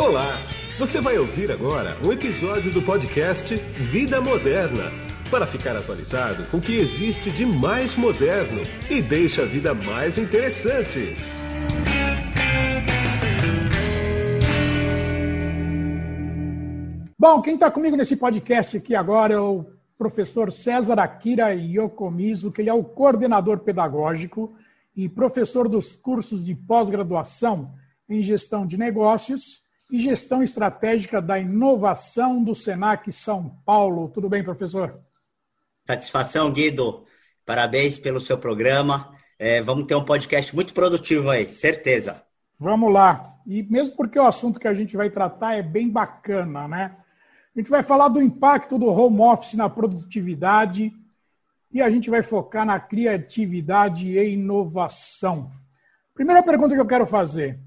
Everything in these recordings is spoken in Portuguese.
Olá! Você vai ouvir agora um episódio do podcast Vida Moderna para ficar atualizado com o que existe de mais moderno e deixa a vida mais interessante. Bom, quem está comigo nesse podcast aqui agora é o professor César Akira Yokomizu, que ele é o coordenador pedagógico e professor dos cursos de pós-graduação em gestão de negócios e gestão estratégica da inovação do Senac São Paulo. Tudo bem, professor? Satisfação, Guido. Parabéns pelo seu programa. É, vamos ter um podcast muito produtivo aí, certeza. Vamos lá. E mesmo porque o assunto que a gente vai tratar é bem bacana, né? A gente vai falar do impacto do home office na produtividade e a gente vai focar na criatividade e inovação. Primeira pergunta que eu quero fazer: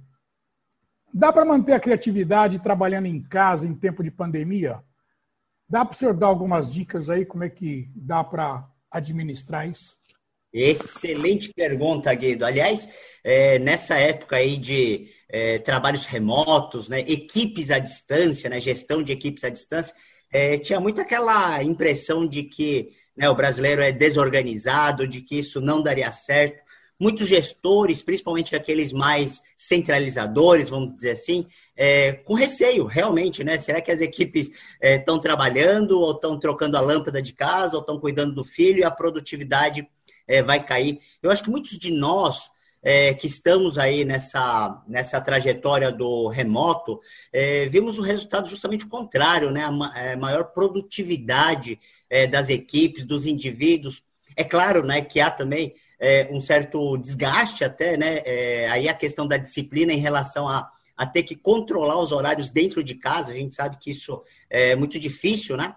dá para manter a criatividade trabalhando em casa em tempo de pandemia? Dá para o senhor dar algumas dicas aí como é que dá para administrar isso? Excelente pergunta, Guido. Aliás, é, nessa época aí de é, trabalhos remotos, né, equipes à distância, né, gestão de equipes à distância, é, tinha muito aquela impressão de que né, o brasileiro é desorganizado, de que isso não daria certo. Muitos gestores, principalmente aqueles mais centralizadores, vamos dizer assim, é, com receio, realmente, né? Será que as equipes estão é, trabalhando, ou estão trocando a lâmpada de casa, ou estão cuidando do filho e a produtividade é, vai cair? Eu acho que muitos de nós é, que estamos aí nessa, nessa trajetória do remoto, é, vimos o resultado justamente contrário, né? A é, maior produtividade é, das equipes, dos indivíduos. É claro né, que há também é, um certo desgaste até, né? É, aí a questão da disciplina em relação a, a ter que controlar os horários dentro de casa, a gente sabe que isso é muito difícil, né?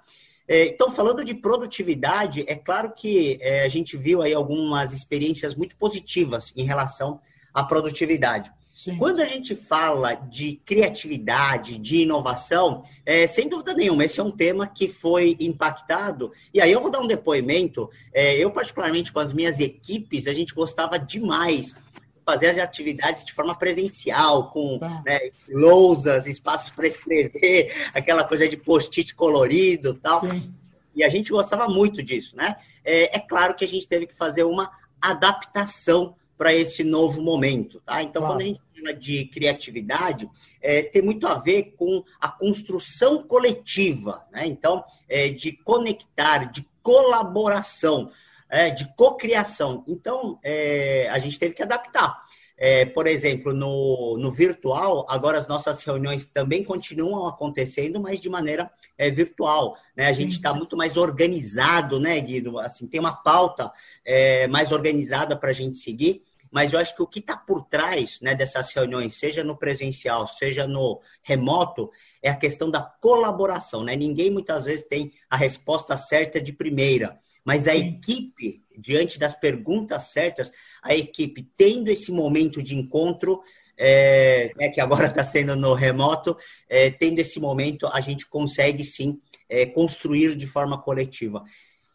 É, então, falando de produtividade, é claro que é, a gente viu aí algumas experiências muito positivas em relação à produtividade. Sim. Quando a gente fala de criatividade, de inovação, é, sem dúvida nenhuma, esse é um tema que foi impactado. E aí eu vou dar um depoimento. É, eu, particularmente, com as minhas equipes, a gente gostava demais fazer as atividades de forma presencial, com tá. né, lousas, espaços para escrever, aquela coisa de post-it colorido tal. Sim. E a gente gostava muito disso, né? É, é claro que a gente teve que fazer uma adaptação para esse novo momento, tá? Então, claro. quando a gente fala de criatividade, é, tem muito a ver com a construção coletiva, né? Então, é, de conectar, de colaboração é, de cocriação. Então, é, a gente teve que adaptar. É, por exemplo, no, no virtual, agora as nossas reuniões também continuam acontecendo, mas de maneira é, virtual. Né? A gente está muito mais organizado, né, Guido? Assim, tem uma pauta é, mais organizada para a gente seguir, mas eu acho que o que está por trás né, dessas reuniões, seja no presencial, seja no remoto, é a questão da colaboração. Né? Ninguém muitas vezes tem a resposta certa de primeira. Mas a equipe, diante das perguntas certas, a equipe tendo esse momento de encontro, é, é que agora está sendo no remoto, é, tendo esse momento, a gente consegue sim é, construir de forma coletiva.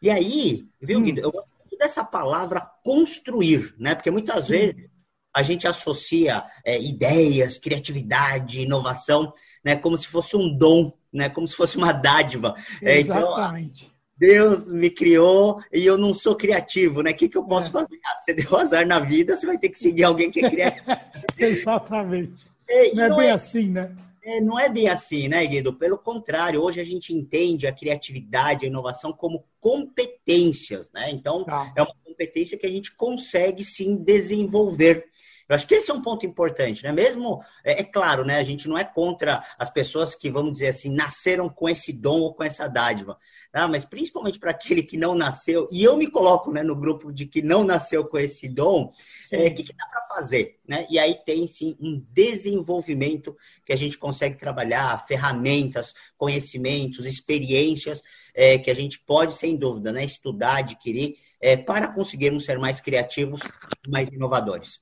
E aí, viu, hum. Guido, eu gosto dessa palavra construir, né? Porque muitas sim. vezes a gente associa é, ideias, criatividade, inovação, né, como se fosse um dom, né, como se fosse uma dádiva. Exatamente. É, então, Deus me criou e eu não sou criativo, né? O que, que eu posso é. fazer? Ah, você deu azar na vida, você vai ter que seguir alguém que é criativo. Exatamente. É, não é bem é, assim, né? É, não é bem assim, né, Guido? Pelo contrário, hoje a gente entende a criatividade, a inovação como competências, né? Então, tá. é uma competência que a gente consegue sim desenvolver. Eu acho que esse é um ponto importante, né? Mesmo, é, é, claro, né? A gente não é contra as pessoas que, vamos dizer assim, nasceram com esse dom ou com essa dádiva. Né? Mas principalmente para aquele que não nasceu, e eu me coloco né, no grupo de que não nasceu com esse dom, o é, que, que dá para fazer? Né? E aí tem sim um desenvolvimento que a gente consegue trabalhar, ferramentas, conhecimentos, experiências é, que a gente pode, sem dúvida, né, estudar, adquirir, é, para conseguirmos ser mais criativos, mais inovadores.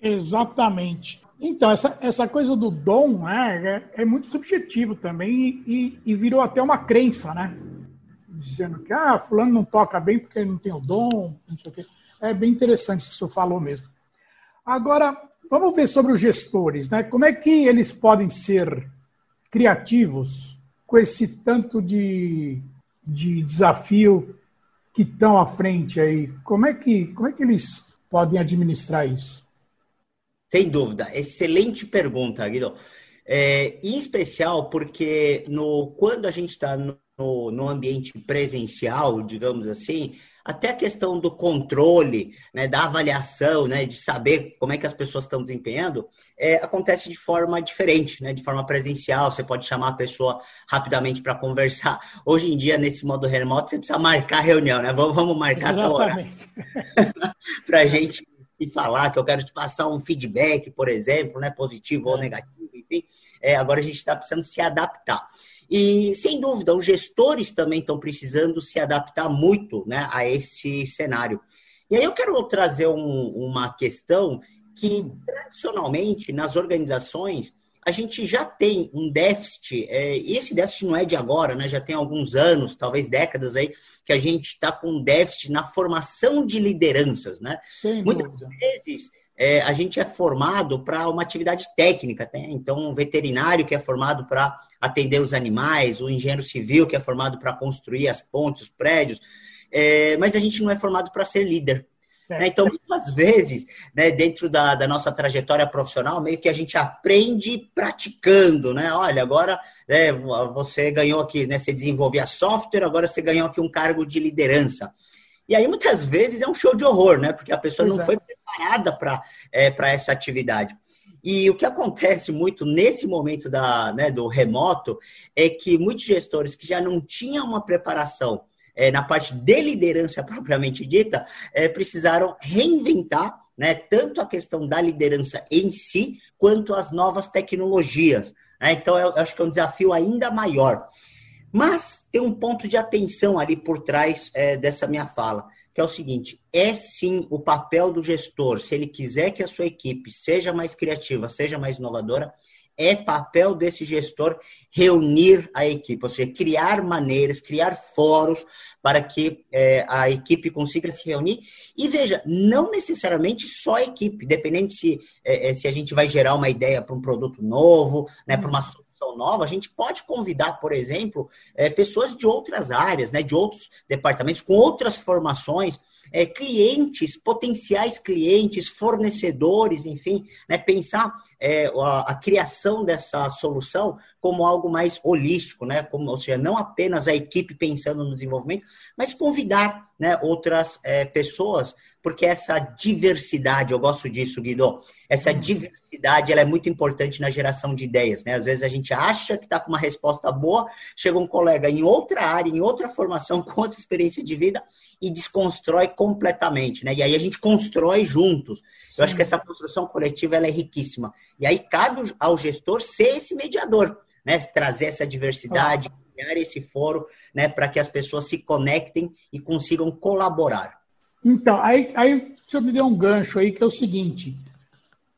Exatamente. Então, essa, essa coisa do dom né, é, é muito subjetivo também e, e, virou até uma crença, né? Dizendo que ah, fulano não toca bem porque ele não tem o dom, não sei o quê. É bem interessante isso que o senhor falou mesmo. Agora, vamos ver sobre os gestores, né? Como é que eles podem ser criativos com esse tanto de, de desafio que estão à frente aí? Como é que, como é que eles podem administrar isso? Sem dúvida. Excelente pergunta, Guido. É, em especial porque no, quando a gente está no, no ambiente presencial, digamos assim, até a questão do controle, né, da avaliação, né, de saber como é que as pessoas estão desempenhando, é, acontece de forma diferente, né, de forma presencial. Você pode chamar a pessoa rapidamente para conversar. Hoje em dia, nesse modo remoto, você precisa marcar reunião, né? Vamos, vamos marcar hora para a gente e falar que eu quero te passar um feedback, por exemplo, né, positivo é. ou negativo, enfim. É, agora a gente está precisando se adaptar. E, sem dúvida, os gestores também estão precisando se adaptar muito né, a esse cenário. E aí eu quero trazer um, uma questão que, tradicionalmente, nas organizações, a gente já tem um déficit, é, e esse déficit não é de agora, né? Já tem alguns anos, talvez décadas aí, que a gente está com um déficit na formação de lideranças, né? Sem Muitas vezes é, a gente é formado para uma atividade técnica, né? Então, um veterinário que é formado para atender os animais, o engenheiro civil que é formado para construir as pontes, os prédios, é, mas a gente não é formado para ser líder. Né? Então, muitas vezes, né, dentro da, da, nossa trajetória profissional, meio que a gente aprende praticando, né? Olha, agora né, você ganhou aqui, né? Você desenvolvia software, agora você ganhou aqui um cargo de liderança. E aí, muitas vezes, é um show de horror, né? Porque a pessoa pois não foi preparada para é, essa atividade. E o que acontece muito nesse momento da, né, do remoto é que muitos gestores que já não tinham uma preparação é, na parte de liderança propriamente dita, é, precisaram reinventar né, tanto a questão da liderança em si, quanto as novas tecnologias. Né? Então, eu acho que é um desafio ainda maior. Mas tem um ponto de atenção ali por trás é, dessa minha fala, que é o seguinte: é sim o papel do gestor, se ele quiser que a sua equipe seja mais criativa, seja mais inovadora, é papel desse gestor reunir a equipe, ou seja, criar maneiras, criar fóruns para que é, a equipe consiga se reunir. E veja, não necessariamente só a equipe, dependendo se, é, é se a gente vai gerar uma ideia para um produto novo, né, para uma solução nova, a gente pode convidar, por exemplo, é, pessoas de outras áreas, né, de outros departamentos, com outras formações, é, clientes, potenciais clientes, fornecedores, enfim, né, pensar é, a, a, criação dessa solução como algo mais holístico, né, como, ou seja, não apenas a equipe pensando no desenvolvimento, mas convidar né, outras é, pessoas, porque essa diversidade, eu gosto disso, Guido, essa uhum. diversidade ela é muito importante na geração de ideias. Né? Às vezes a gente acha que está com uma resposta boa, chega um colega em outra área, em outra formação, com outra experiência de vida e desconstrói completamente. Né? E aí a gente constrói juntos. Sim. Eu acho que essa construção coletiva ela é riquíssima. E aí cabe ao gestor ser esse mediador, né? trazer essa diversidade. Ah criar esse fórum né, para que as pessoas se conectem e consigam colaborar. Então, aí, aí você me deu um gancho aí que é o seguinte: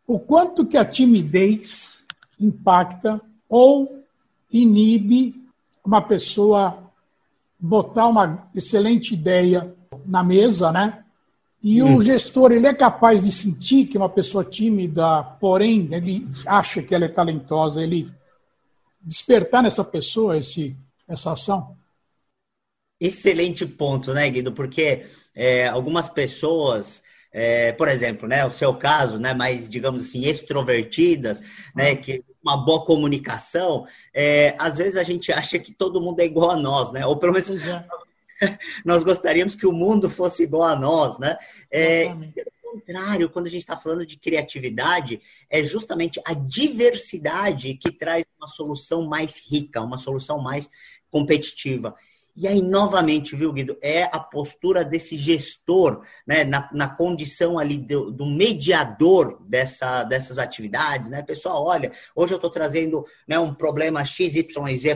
o quanto que a timidez impacta ou inibe uma pessoa botar uma excelente ideia na mesa, né? E hum. o gestor, ele é capaz de sentir que uma pessoa tímida, porém, ele acha que ela é talentosa, ele despertar nessa pessoa esse, essa ação? Excelente ponto, né, Guido? Porque é, algumas pessoas, é, por exemplo, né, o seu caso, né, mais, digamos assim, extrovertidas, né, uhum. que uma boa comunicação, é, às vezes a gente acha que todo mundo é igual a nós, né? Ou pelo menos. nós gostaríamos que o mundo fosse igual a nós, né? É, pelo contrário, quando a gente está falando de criatividade, é justamente a diversidade que traz uma solução mais rica, uma solução mais competitiva. E aí, novamente, viu, Guido, é a postura desse gestor, né, na, na condição ali do, do, mediador dessa, dessas atividades, né? Pessoal, olha, hoje eu estou trazendo né, um problema XYZ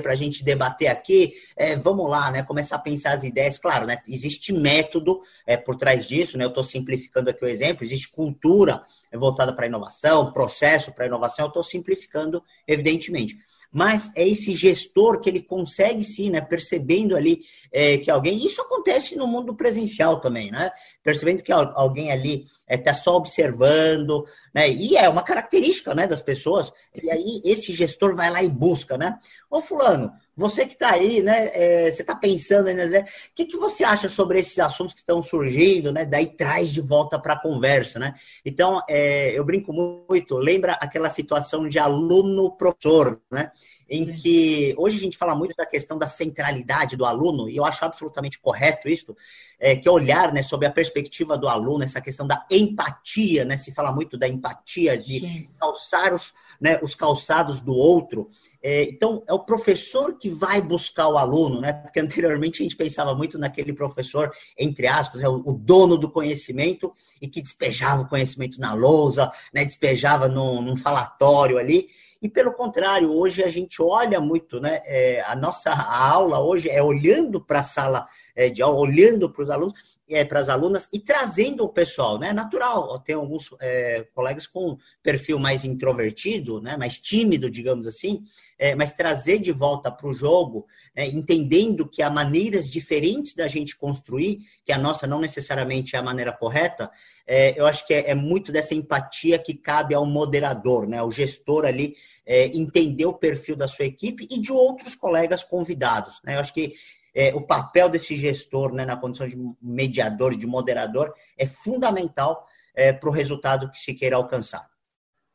para a gente debater aqui, é, vamos lá, né, começar a pensar as ideias. Claro, né, existe método é, por trás disso, né, eu estou simplificando aqui o exemplo, existe cultura voltada para inovação, processo para inovação, eu estou simplificando, evidentemente. Mas é esse gestor que ele consegue sim, né, percebendo ali é, que alguém, isso acontece no mundo presencial também, né, percebendo que alguém ali está é, tá só observando, né, e é uma característica, né, das pessoas, e aí esse gestor vai lá e busca, né, ô fulano, você que está aí, né? É, você está pensando né? O que, que você acha sobre esses assuntos que estão surgindo, né? Daí traz de volta para a conversa, né? Então, é, eu brinco muito, lembra aquela situação de aluno-professor, né? Em que hoje a gente fala muito da questão da centralidade do aluno, e eu acho absolutamente correto isso, é, que é olhar né, sobre a perspectiva do aluno, essa questão da empatia, né? Se fala muito da empatia, de Sim. calçar os, né, os calçados do outro. É, então, é o professor que vai buscar o aluno, né? Porque anteriormente a gente pensava muito naquele professor, entre aspas, é o, o dono do conhecimento e que despejava o conhecimento na lousa, né? despejava num, num falatório ali. E pelo contrário, hoje a gente olha muito, né? É, a nossa aula hoje é olhando para a sala é, de aula, olhando para os alunos é, para as alunas e trazendo o pessoal, né? Natural, tem alguns é, colegas com perfil mais introvertido, né? mais tímido, digamos assim, é, mas trazer de volta para o jogo, né? entendendo que há maneiras diferentes da gente construir, que a nossa não necessariamente é a maneira correta, é, eu acho que é, é, muito dessa empatia que cabe ao moderador, né? ao gestor ali, é, entender o perfil da sua equipe e de outros colegas convidados. Né? Eu acho que é, o papel desse gestor né, na condição de mediador, de moderador, é fundamental é, para o resultado que se queira alcançar.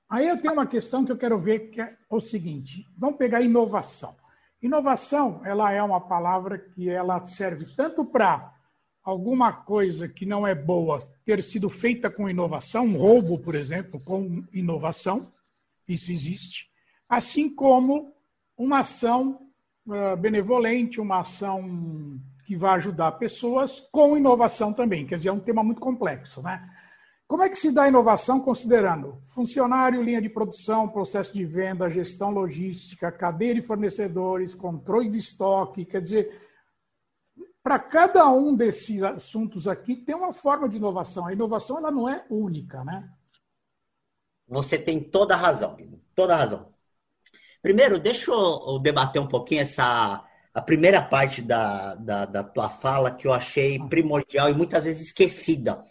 Aí eu tenho uma questão que eu quero ver, que é o seguinte: vamos pegar inovação. Inovação, ela é uma palavra que ela serve tanto para alguma coisa que não é boa ter sido feita com inovação, um roubo, por exemplo, com inovação, isso existe, assim como uma ação uh, benevolente, uma ação que vai ajudar pessoas com inovação também. Quer dizer, é um tema muito complexo, né? Como é que se dá inovação considerando funcionário, linha de produção, processo de venda, gestão logística, cadeia de fornecedores, controle de estoque? Quer dizer, para cada um desses assuntos aqui tem uma forma de inovação. A inovação ela não é única, né? Você tem toda a razão, toda a razão. Primeiro, deixa eu debater um pouquinho essa a primeira parte da, da, da tua fala que eu achei ah. primordial e muitas vezes esquecida,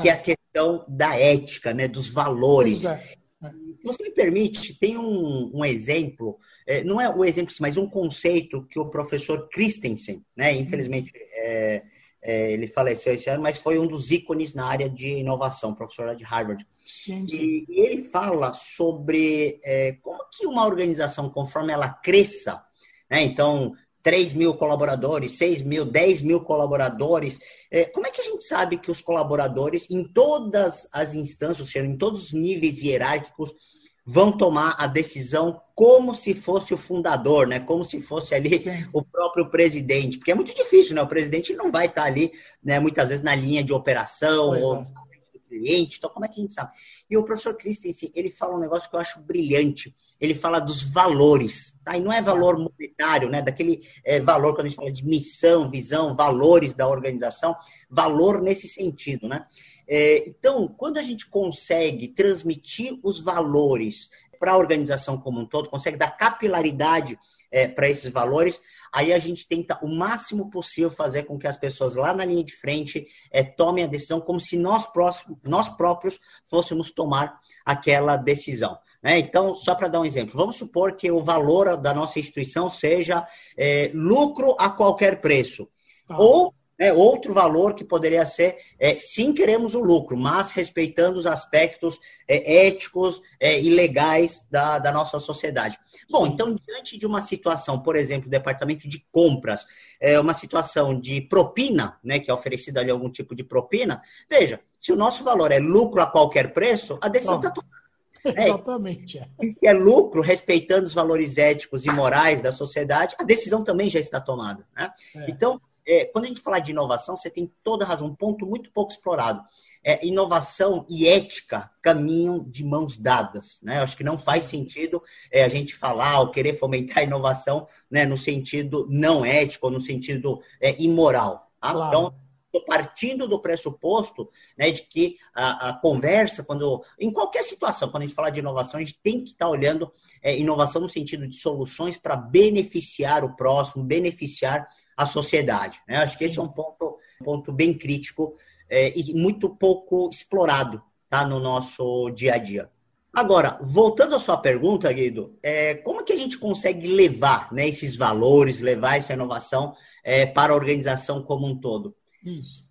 que é a ah. questão da ética, né, dos valores. É. é. Você me permite, tem um, um exemplo, é, não é o exemplo, mas um conceito que o professor Christensen, né, infelizmente é, é, ele faleceu esse ano, mas foi um dos ícones na área de inovação, professor lá de Harvard. E, e, ele fala sobre é, como que uma organização, conforme ela cresça, né, então 3 mil colaboradores, 6 mil, 10 mil colaboradores. É, como é que a gente sabe que os colaboradores, em todas as instâncias, ou seja, em todos os níveis hierárquicos, vão tomar a decisão como se fosse o fundador, né? Como se fosse ali o próprio presidente, porque é muito difícil, né? O presidente não vai estar ali, né? Muitas vezes na linha de operação pois ou é. do cliente. Então, como é que a gente sabe? E o professor Christensen, ele fala um negócio que eu acho brilhante. Ele fala dos valores, tá? E não é valor monetário, né? Daquele é, valor quando a gente fala de missão, visão, valores da organização, valor nesse sentido, né? É, então, quando a gente consegue transmitir os valores para a organização como um todo, consegue dar capilaridade é, para esses valores, aí a gente tenta o máximo possível fazer com que as pessoas lá na linha de frente é, tomem a decisão como se nós, próximo, nós próprios fôssemos tomar aquela decisão. Né? Então, só para dar um exemplo, vamos supor que o valor da nossa instituição seja é, lucro a qualquer preço. Ah. Ou é, outro valor que poderia ser, é, sim, queremos o lucro, mas respeitando os aspectos é, éticos é, e legais da, da nossa sociedade. Bom, então, diante de uma situação, por exemplo, departamento de compras, é uma situação de propina, né, que é oferecida ali algum tipo de propina, veja, se o nosso valor é lucro a qualquer preço, a decisão está tomada. É, Exatamente. E se é lucro, respeitando os valores éticos e morais da sociedade, a decisão também já está tomada. Né? É. Então, é, quando a gente fala de inovação, você tem toda a razão, um ponto muito pouco explorado. É, inovação e ética caminham de mãos dadas. Né? Eu acho que não faz sentido é, a gente falar ou querer fomentar a inovação né, no sentido não ético, ou no sentido é, imoral. Tá? Claro. Então, estou partindo do pressuposto né, de que a, a, conversa, quando em qualquer situação, quando a gente fala de inovação, a gente tem que estar tá olhando é, inovação no sentido de soluções para beneficiar o próximo, beneficiar a sociedade. Né? Acho que esse é um ponto, ponto bem crítico é, e muito pouco explorado tá, no nosso dia a dia. Agora, voltando à sua pergunta, Guido, é, como que a gente consegue levar né, esses valores, levar essa inovação é, para a organização como um todo? Isso.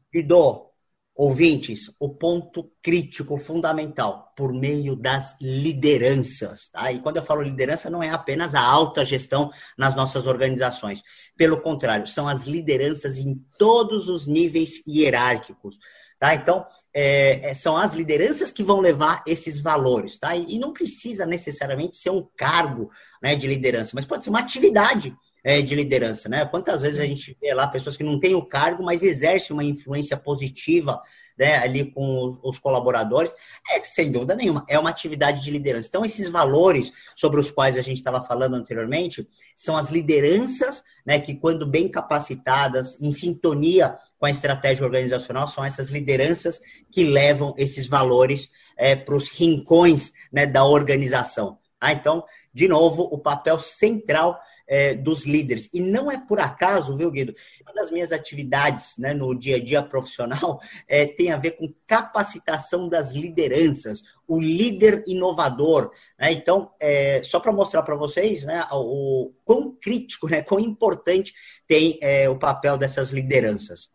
Ouvintes, o ponto crítico, fundamental, por meio das lideranças. Tá? E quando eu falo liderança, não é apenas a alta gestão nas nossas organizações. Pelo contrário, são as lideranças em todos os níveis hierárquicos. Tá? Então, é, é são as lideranças que vão levar esses valores. Tá? E, e não precisa necessariamente ser um cargo né, de liderança, mas pode ser uma atividade é, de liderança, né? Quantas vezes a gente vê lá pessoas que não têm o cargo, mas exercem uma influência positiva né, ali com os colaboradores, é sem dúvida nenhuma, é uma atividade de liderança. Então, esses valores sobre os quais a gente estava falando anteriormente são as lideranças, né, que quando bem capacitadas, em sintonia com a estratégia organizacional, são essas lideranças que levam esses valores é, para os rincões né, da organização. Ah, então, de novo, o papel central é, dos líderes. E não é por acaso, viu, Guido? Uma das minhas atividades né, no dia a dia profissional é, tem a ver com capacitação das lideranças, o líder inovador. Né? Então, é, só para mostrar para vocês né, o, o quão crítico, né, quão importante tem é, o papel dessas lideranças.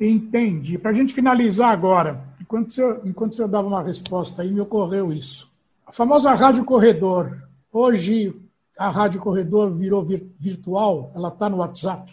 Entendi. Para a gente finalizar agora, enquanto senhor, enquanto senhor dava uma resposta aí, me ocorreu isso. A famosa rádio corredor. Hoje, a Rádio Corredor virou vir, virtual, ela está no WhatsApp.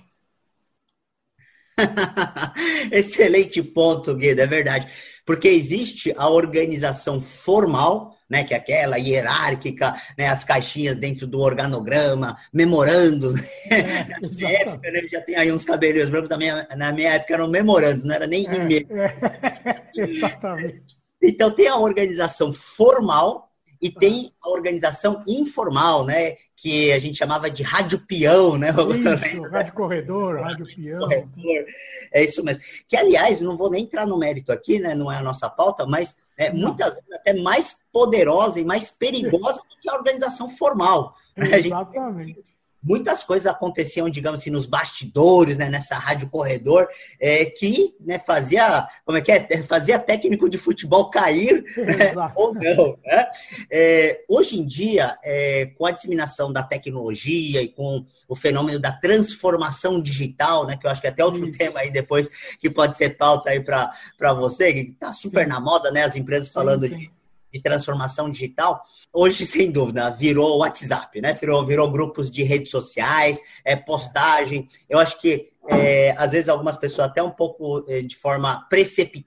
Excelente ponto, Guido, é verdade. Porque existe a organização formal, né, que é aquela hierárquica, né, as caixinhas dentro do organograma, memorando. É, na minha época, né, já tem aí uns cabelinhos brancos, na minha, na minha época eram memorando, não era nem é, e-mail. É, exatamente. Então tem a organização formal, e tem a organização informal, né? Que a gente chamava de rádio peão, né? Isso, rádio corredor, rádio peão. Corredor, é isso mesmo. Que, aliás, não vou nem entrar no mérito aqui, né? Não é a nossa pauta, mas é muitas vezes até mais poderosa e mais perigosa do que a organização formal. Exatamente. Muitas coisas aconteciam, digamos assim, nos bastidores, né, nessa rádio corredor, é, que né, fazia, como é que é, fazia técnico de futebol cair né, ou não. Né? É, hoje em dia, é, com a disseminação da tecnologia e com o fenômeno da transformação digital, né, que eu acho que é até outro Isso. tema aí depois que pode ser pauta aí para você, que está super sim. na moda, né, as empresas falando sim, sim. de de transformação digital, hoje, sem dúvida, virou WhatsApp, né? Virou, virou grupos de redes sociais, é, postagem. Eu acho que, é, às vezes, algumas pessoas até um pouco é, de forma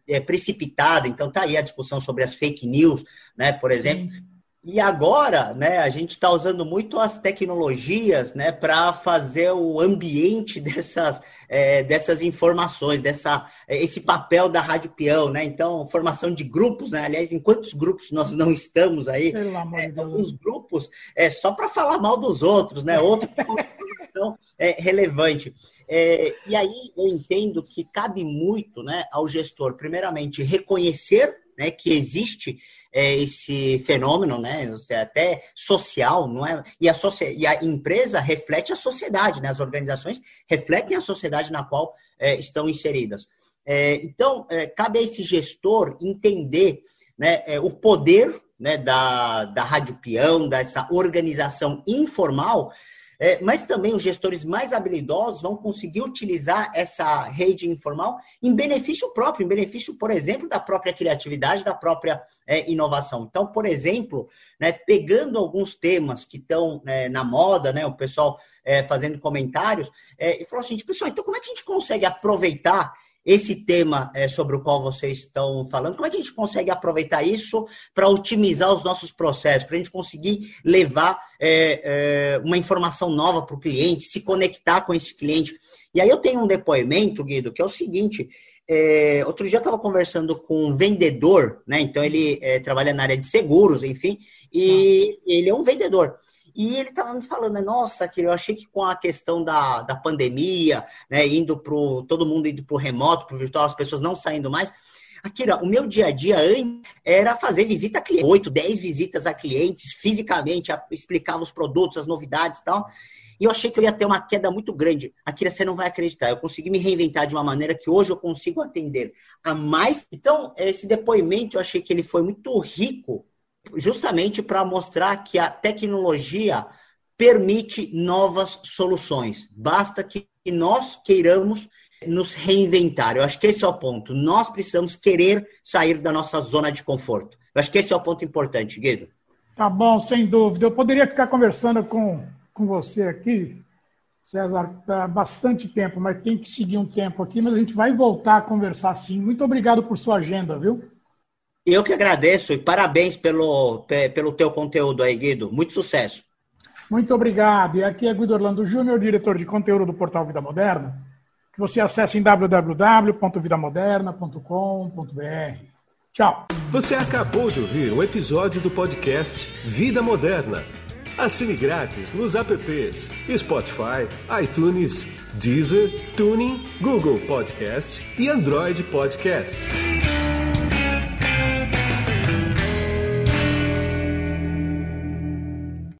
é, precipitada, então tá aí a discussão sobre as fake news, né? Por exemplo. E agora, né, a gente está usando muito as tecnologias, né, para fazer o ambiente dessas, é, dessas informações, dessa, é, esse papel da rádio peão, né? Então, formação de grupos, né? Aliás, em quantos grupos nós não estamos aí? Pelo amor é, de Deus. Alguns grupos é só para falar mal dos outros, né? Outro é relevante. É, e aí eu entendo que cabe muito, né, ao gestor, primeiramente, reconhecer né, que existe é, esse fenômeno, né, até social, não é? E a, e a empresa reflete a sociedade, né? As organizações refletem a sociedade na qual é, estão inseridas. É, então, é, cabe a esse gestor entender né, é, o poder né, da, da Rádio Peão, dessa organização informal, é, mas também os gestores mais habilidosos vão conseguir utilizar essa rede informal em benefício próprio, em benefício, por exemplo, da própria criatividade, da própria é, inovação. Então, por exemplo, né, pegando alguns temas que estão é, na moda, né, o pessoal é, fazendo comentários, é, e falou assim, pessoal, então como é que a gente consegue aproveitar esse tema é, sobre o qual vocês estão falando, como é que a gente consegue aproveitar isso para otimizar os nossos processos, para a gente conseguir levar é, é, uma informação nova para o cliente, se conectar com esse cliente? E aí eu tenho um depoimento, Guido, que é o seguinte: é, outro dia eu estava conversando com um vendedor, né? Então ele é, trabalha na área de seguros, enfim, e ah. ele é um vendedor. E ele estava me falando, nossa, que eu achei que com a questão da, da pandemia, né, indo pro todo mundo indo para o remoto, para o virtual, as pessoas não saindo mais. Akira, o meu dia a dia era fazer visita a clientes, 8, 10 visitas a clientes, fisicamente, explicava os produtos, as novidades e tal. E eu achei que eu ia ter uma queda muito grande. Akira, você não vai acreditar. Eu consegui me reinventar de uma maneira que hoje eu consigo atender a mais. Então, esse depoimento eu achei que ele foi muito rico, justamente para mostrar que a tecnologia permite novas soluções. Basta que nós queiramos nos reinventar. Eu acho que esse é o ponto. Nós precisamos querer sair da nossa zona de conforto. Eu acho que esse é o ponto importante, Guido. Tá bom, sem dúvida. Eu poderia ficar conversando com com você aqui, César, há bastante tempo, mas tem que seguir um tempo aqui, mas a gente vai voltar a conversar sim. Muito obrigado por sua agenda, viu? Eu que agradeço e parabéns pelo, pelo teu conteúdo aí, Guido. Muito sucesso. Muito obrigado. E aqui é Guido Orlando Júnior, diretor de conteúdo do portal Vida Moderna, que você acessa em www.vidamoderna.com.br. Tchau. Você acabou de ouvir um episódio do podcast Vida Moderna Assine grátis nos apps Spotify, iTunes, Deezer, Tuning, Google Podcast e Android Podcast.